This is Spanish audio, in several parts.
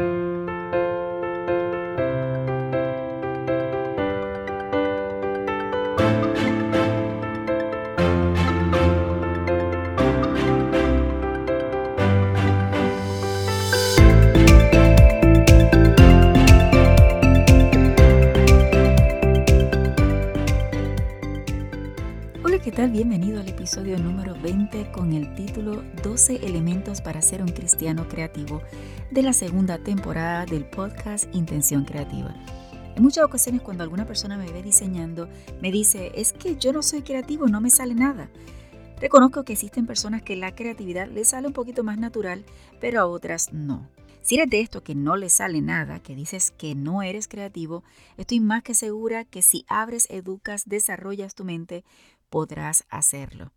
thank you Bienvenido al episodio número 20 con el título 12 elementos para ser un cristiano creativo de la segunda temporada del podcast Intención Creativa. En muchas ocasiones cuando alguna persona me ve diseñando, me dice, es que yo no soy creativo, no me sale nada. Reconozco que existen personas que la creatividad les sale un poquito más natural, pero a otras no. Si eres de esto que no le sale nada, que dices que no eres creativo, estoy más que segura que si abres, educas, desarrollas tu mente, podrás hacerlo.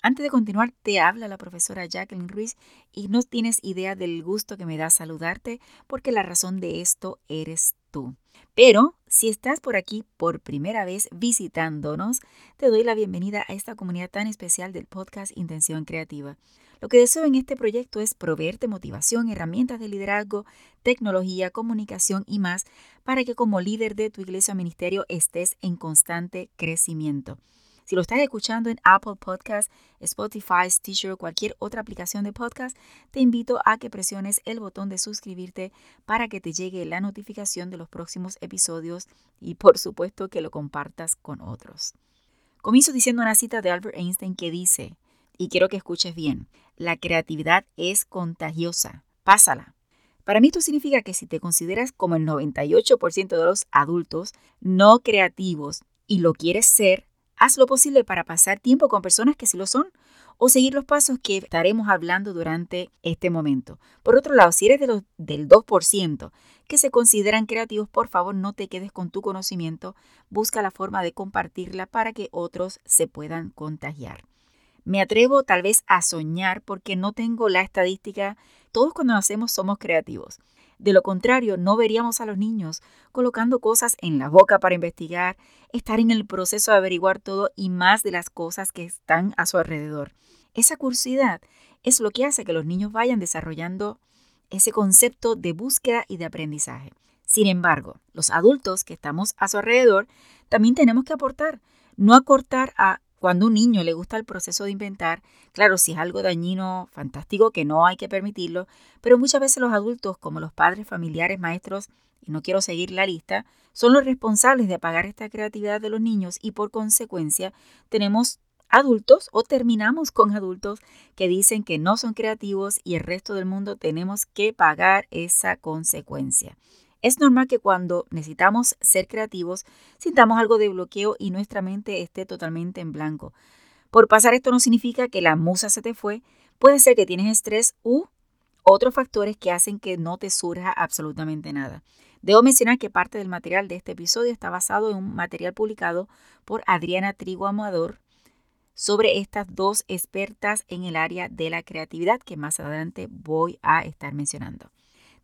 Antes de continuar, te habla la profesora Jacqueline Ruiz y no tienes idea del gusto que me da saludarte porque la razón de esto eres tú. Pero si estás por aquí por primera vez visitándonos, te doy la bienvenida a esta comunidad tan especial del podcast Intención Creativa. Lo que deseo en este proyecto es proveerte motivación, herramientas de liderazgo, tecnología, comunicación y más para que como líder de tu iglesia o ministerio estés en constante crecimiento. Si lo estás escuchando en Apple Podcast, Spotify, Stitcher o cualquier otra aplicación de podcast, te invito a que presiones el botón de suscribirte para que te llegue la notificación de los próximos episodios y por supuesto que lo compartas con otros. Comienzo diciendo una cita de Albert Einstein que dice, y quiero que escuches bien, la creatividad es contagiosa, pásala. Para mí esto significa que si te consideras como el 98% de los adultos no creativos y lo quieres ser, Haz lo posible para pasar tiempo con personas que sí lo son o seguir los pasos que estaremos hablando durante este momento. Por otro lado, si eres de los, del 2% que se consideran creativos, por favor no te quedes con tu conocimiento, busca la forma de compartirla para que otros se puedan contagiar. Me atrevo tal vez a soñar porque no tengo la estadística. Todos cuando nacemos somos creativos. De lo contrario, no veríamos a los niños colocando cosas en la boca para investigar, estar en el proceso de averiguar todo y más de las cosas que están a su alrededor. Esa curiosidad es lo que hace que los niños vayan desarrollando ese concepto de búsqueda y de aprendizaje. Sin embargo, los adultos que estamos a su alrededor también tenemos que aportar, no acortar a cuando un niño le gusta el proceso de inventar, claro, si es algo dañino, fantástico, que no hay que permitirlo, pero muchas veces los adultos, como los padres, familiares, maestros, y no quiero seguir la lista, son los responsables de apagar esta creatividad de los niños y por consecuencia tenemos adultos o terminamos con adultos que dicen que no son creativos y el resto del mundo tenemos que pagar esa consecuencia. Es normal que cuando necesitamos ser creativos sintamos algo de bloqueo y nuestra mente esté totalmente en blanco. Por pasar esto no significa que la musa se te fue, puede ser que tienes estrés u otros factores que hacen que no te surja absolutamente nada. Debo mencionar que parte del material de este episodio está basado en un material publicado por Adriana Trigo Amador sobre estas dos expertas en el área de la creatividad que más adelante voy a estar mencionando.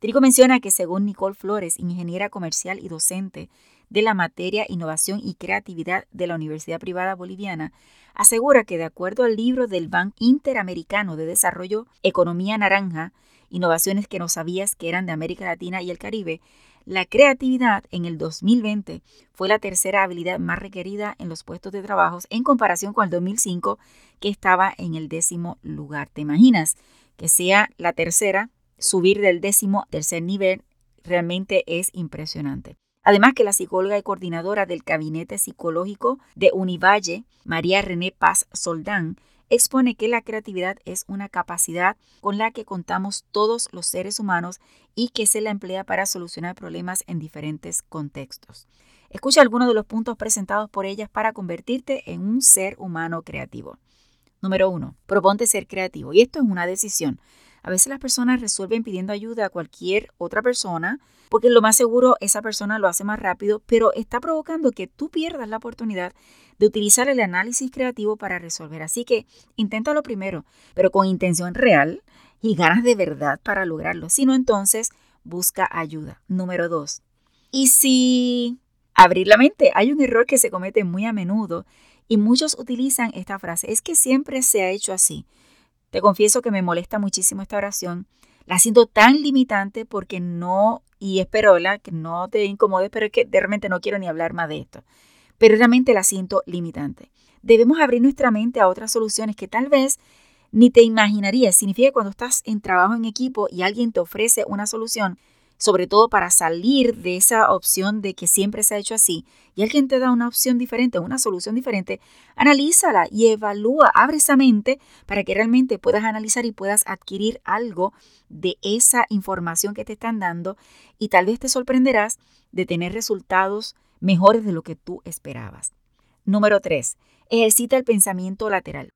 Trigo menciona que según Nicole Flores, ingeniera comercial y docente de la materia Innovación y Creatividad de la Universidad Privada Boliviana, asegura que de acuerdo al libro del Banco Interamericano de Desarrollo Economía Naranja, Innovaciones que no sabías que eran de América Latina y el Caribe, la creatividad en el 2020 fue la tercera habilidad más requerida en los puestos de trabajo en comparación con el 2005 que estaba en el décimo lugar. ¿Te imaginas que sea la tercera subir del décimo tercer nivel realmente es impresionante. Además que la psicóloga y coordinadora del Gabinete Psicológico de Univalle, María René Paz Soldán, expone que la creatividad es una capacidad con la que contamos todos los seres humanos y que se la emplea para solucionar problemas en diferentes contextos. Escucha algunos de los puntos presentados por ellas para convertirte en un ser humano creativo. Número uno, proponte ser creativo. Y esto es una decisión. A veces las personas resuelven pidiendo ayuda a cualquier otra persona porque lo más seguro esa persona lo hace más rápido, pero está provocando que tú pierdas la oportunidad de utilizar el análisis creativo para resolver. Así que inténtalo primero, pero con intención real y ganas de verdad para lograrlo. Si no, entonces busca ayuda. Número dos. Y si abrir la mente, hay un error que se comete muy a menudo y muchos utilizan esta frase, es que siempre se ha hecho así. Te confieso que me molesta muchísimo esta oración. La siento tan limitante porque no, y espero que no te incomode, pero es que realmente no quiero ni hablar más de esto. Pero realmente la siento limitante. Debemos abrir nuestra mente a otras soluciones que tal vez ni te imaginarías. Significa que cuando estás en trabajo en equipo y alguien te ofrece una solución, sobre todo para salir de esa opción de que siempre se ha hecho así, y alguien te da una opción diferente, una solución diferente, analízala y evalúa, abre esa mente para que realmente puedas analizar y puedas adquirir algo de esa información que te están dando y tal vez te sorprenderás de tener resultados mejores de lo que tú esperabas. Número 3. Ejercita el pensamiento lateral.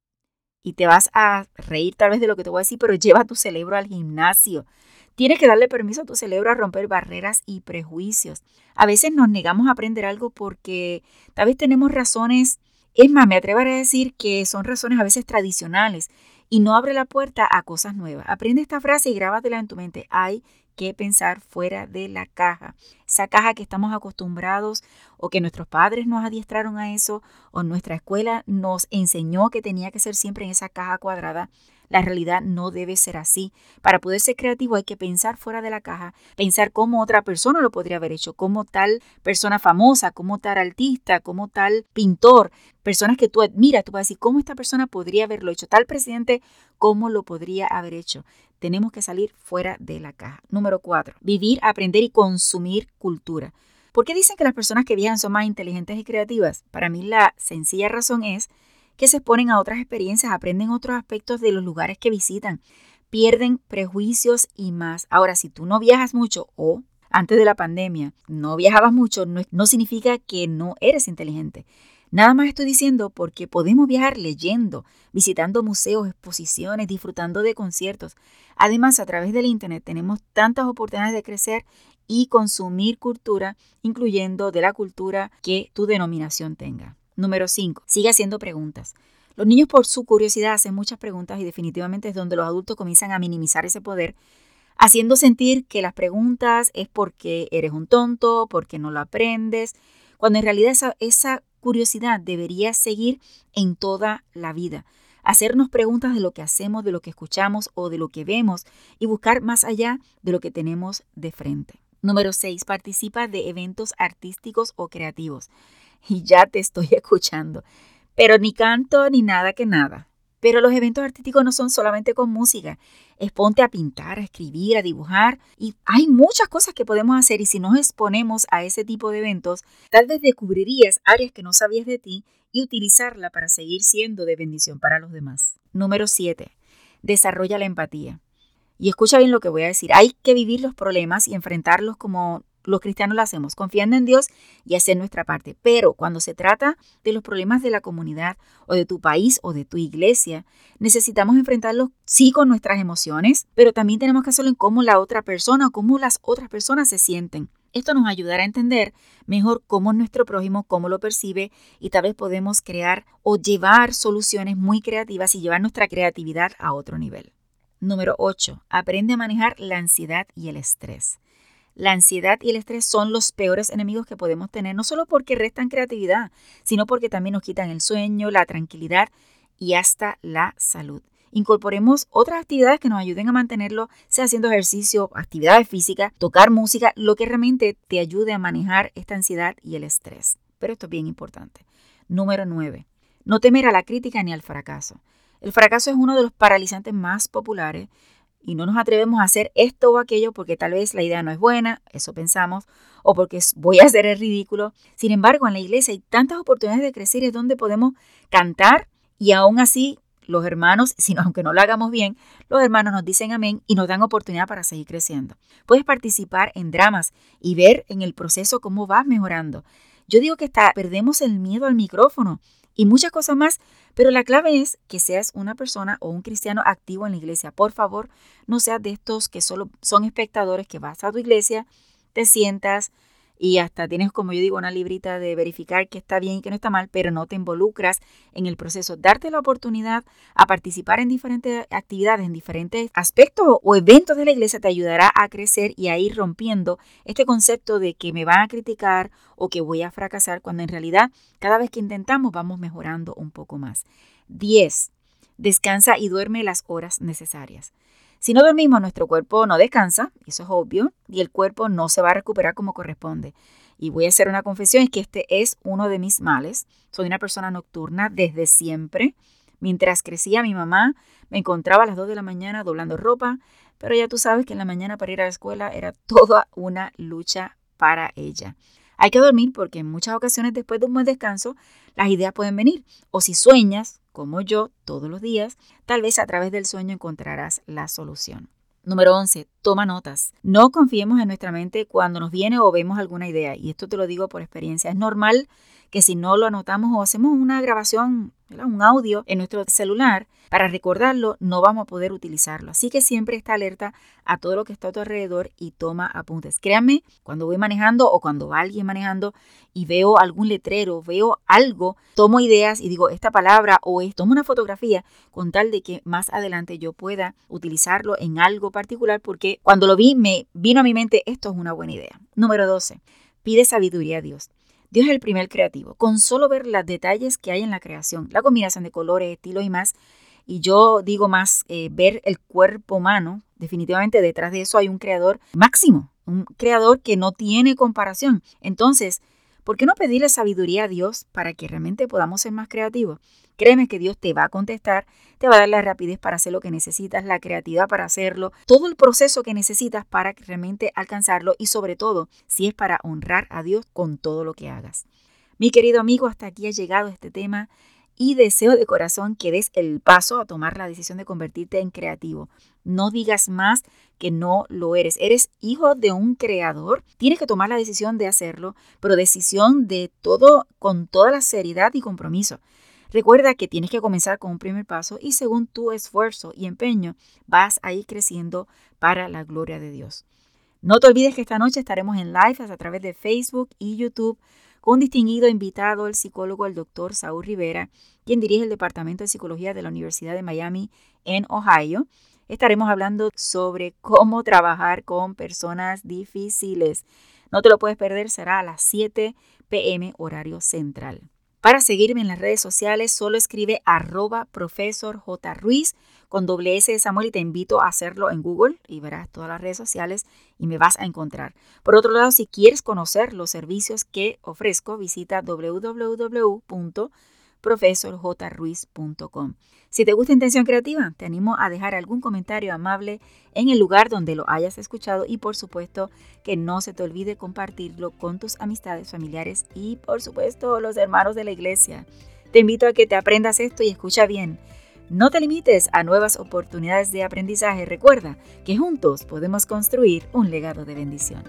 Y te vas a reír tal vez de lo que te voy a decir, pero lleva tu cerebro al gimnasio. Tienes que darle permiso a tu cerebro a romper barreras y prejuicios. A veces nos negamos a aprender algo porque tal vez tenemos razones, es más, me atrevo a decir que son razones a veces tradicionales y no abre la puerta a cosas nuevas. Aprende esta frase y grábatela en tu mente. Hay que pensar fuera de la caja. Esa caja que estamos acostumbrados o que nuestros padres nos adiestraron a eso o nuestra escuela nos enseñó que tenía que ser siempre en esa caja cuadrada. La realidad no debe ser así. Para poder ser creativo hay que pensar fuera de la caja, pensar cómo otra persona lo podría haber hecho, como tal persona famosa, como tal artista, como tal pintor, personas que tú admiras, tú vas a decir, ¿cómo esta persona podría haberlo hecho? Tal presidente, ¿cómo lo podría haber hecho? Tenemos que salir fuera de la caja. Número cuatro, vivir, aprender y consumir cultura. ¿Por qué dicen que las personas que viajan son más inteligentes y creativas? Para mí la sencilla razón es que se exponen a otras experiencias, aprenden otros aspectos de los lugares que visitan, pierden prejuicios y más. Ahora, si tú no viajas mucho o antes de la pandemia no viajabas mucho, no, no significa que no eres inteligente. Nada más estoy diciendo porque podemos viajar leyendo, visitando museos, exposiciones, disfrutando de conciertos. Además, a través del Internet tenemos tantas oportunidades de crecer y consumir cultura, incluyendo de la cultura que tu denominación tenga. Número 5. Sigue haciendo preguntas. Los niños por su curiosidad hacen muchas preguntas y definitivamente es donde los adultos comienzan a minimizar ese poder, haciendo sentir que las preguntas es porque eres un tonto, porque no lo aprendes, cuando en realidad esa, esa curiosidad debería seguir en toda la vida. Hacernos preguntas de lo que hacemos, de lo que escuchamos o de lo que vemos y buscar más allá de lo que tenemos de frente. Número 6. Participa de eventos artísticos o creativos y ya te estoy escuchando. Pero ni canto ni nada que nada. Pero los eventos artísticos no son solamente con música. Es ponte a pintar, a escribir, a dibujar. Y hay muchas cosas que podemos hacer y si nos exponemos a ese tipo de eventos, tal vez descubrirías áreas que no sabías de ti y utilizarla para seguir siendo de bendición para los demás. Número 7. Desarrolla la empatía. Y escucha bien lo que voy a decir. Hay que vivir los problemas y enfrentarlos como los cristianos lo hacemos, confiando en Dios y hacer nuestra parte. Pero cuando se trata de los problemas de la comunidad o de tu país o de tu iglesia, necesitamos enfrentarlos sí con nuestras emociones, pero también tenemos que hacerlo en cómo la otra persona o cómo las otras personas se sienten. Esto nos ayudará a entender mejor cómo nuestro prójimo, cómo lo percibe y tal vez podemos crear o llevar soluciones muy creativas y llevar nuestra creatividad a otro nivel. Número 8. Aprende a manejar la ansiedad y el estrés. La ansiedad y el estrés son los peores enemigos que podemos tener, no solo porque restan creatividad, sino porque también nos quitan el sueño, la tranquilidad y hasta la salud. Incorporemos otras actividades que nos ayuden a mantenerlo, sea haciendo ejercicio, actividades físicas, tocar música, lo que realmente te ayude a manejar esta ansiedad y el estrés. Pero esto es bien importante. Número 9. No temer a la crítica ni al fracaso. El fracaso es uno de los paralizantes más populares y no nos atrevemos a hacer esto o aquello porque tal vez la idea no es buena, eso pensamos, o porque voy a hacer el ridículo. Sin embargo, en la iglesia hay tantas oportunidades de crecer, es donde podemos cantar y aún así los hermanos, sino aunque no lo hagamos bien, los hermanos nos dicen amén y nos dan oportunidad para seguir creciendo. Puedes participar en dramas y ver en el proceso cómo vas mejorando. Yo digo que hasta perdemos el miedo al micrófono y muchas cosas más, pero la clave es que seas una persona o un cristiano activo en la iglesia. Por favor, no seas de estos que solo son espectadores que vas a tu iglesia, te sientas, y hasta tienes, como yo digo, una librita de verificar que está bien y que no está mal, pero no te involucras en el proceso. Darte la oportunidad a participar en diferentes actividades, en diferentes aspectos o eventos de la iglesia te ayudará a crecer y a ir rompiendo este concepto de que me van a criticar o que voy a fracasar, cuando en realidad cada vez que intentamos vamos mejorando un poco más. 10. Descansa y duerme las horas necesarias. Si no dormimos, nuestro cuerpo no descansa, eso es obvio, y el cuerpo no se va a recuperar como corresponde. Y voy a hacer una confesión, es que este es uno de mis males. Soy una persona nocturna desde siempre. Mientras crecía mi mamá, me encontraba a las 2 de la mañana doblando ropa, pero ya tú sabes que en la mañana para ir a la escuela era toda una lucha para ella. Hay que dormir porque en muchas ocasiones después de un buen descanso las ideas pueden venir. O si sueñas, como yo, todos los días, tal vez a través del sueño encontrarás la solución. Número 11. Toma notas. No confiemos en nuestra mente cuando nos viene o vemos alguna idea. Y esto te lo digo por experiencia. Es normal que si no lo anotamos o hacemos una grabación, un audio en nuestro celular, para recordarlo no vamos a poder utilizarlo. Así que siempre está alerta a todo lo que está a tu alrededor y toma apuntes. Créanme, cuando voy manejando o cuando va alguien manejando y veo algún letrero, veo algo, tomo ideas y digo esta palabra o es, tomo una fotografía con tal de que más adelante yo pueda utilizarlo en algo particular porque cuando lo vi me vino a mi mente esto es una buena idea. Número 12. Pide sabiduría a Dios. Dios es el primer creativo. Con solo ver los detalles que hay en la creación, la combinación de colores, estilos y más, y yo digo más, eh, ver el cuerpo humano, definitivamente detrás de eso hay un creador máximo, un creador que no tiene comparación. Entonces, ¿por qué no pedirle sabiduría a Dios para que realmente podamos ser más creativos? Créeme que Dios te va a contestar, te va a dar la rapidez para hacer lo que necesitas, la creatividad para hacerlo, todo el proceso que necesitas para realmente alcanzarlo y sobre todo si es para honrar a Dios con todo lo que hagas. Mi querido amigo, hasta aquí ha llegado este tema y deseo de corazón que des el paso a tomar la decisión de convertirte en creativo. No digas más que no lo eres. Eres hijo de un creador. Tienes que tomar la decisión de hacerlo, pero decisión de todo con toda la seriedad y compromiso. Recuerda que tienes que comenzar con un primer paso y según tu esfuerzo y empeño vas a ir creciendo para la gloria de Dios. No te olvides que esta noche estaremos en live a través de Facebook y YouTube con un distinguido invitado, el psicólogo, el doctor Saúl Rivera, quien dirige el Departamento de Psicología de la Universidad de Miami en Ohio. Estaremos hablando sobre cómo trabajar con personas difíciles. No te lo puedes perder, será a las 7 pm horario central. Para seguirme en las redes sociales, solo escribe arroba profesor J. Ruiz con doble S de Samuel y te invito a hacerlo en Google y verás todas las redes sociales y me vas a encontrar. Por otro lado, si quieres conocer los servicios que ofrezco, visita www profesorjruiz.com. Si te gusta Intención Creativa, te animo a dejar algún comentario amable en el lugar donde lo hayas escuchado y por supuesto que no se te olvide compartirlo con tus amistades, familiares y por supuesto los hermanos de la iglesia. Te invito a que te aprendas esto y escucha bien. No te limites a nuevas oportunidades de aprendizaje. Recuerda que juntos podemos construir un legado de bendición.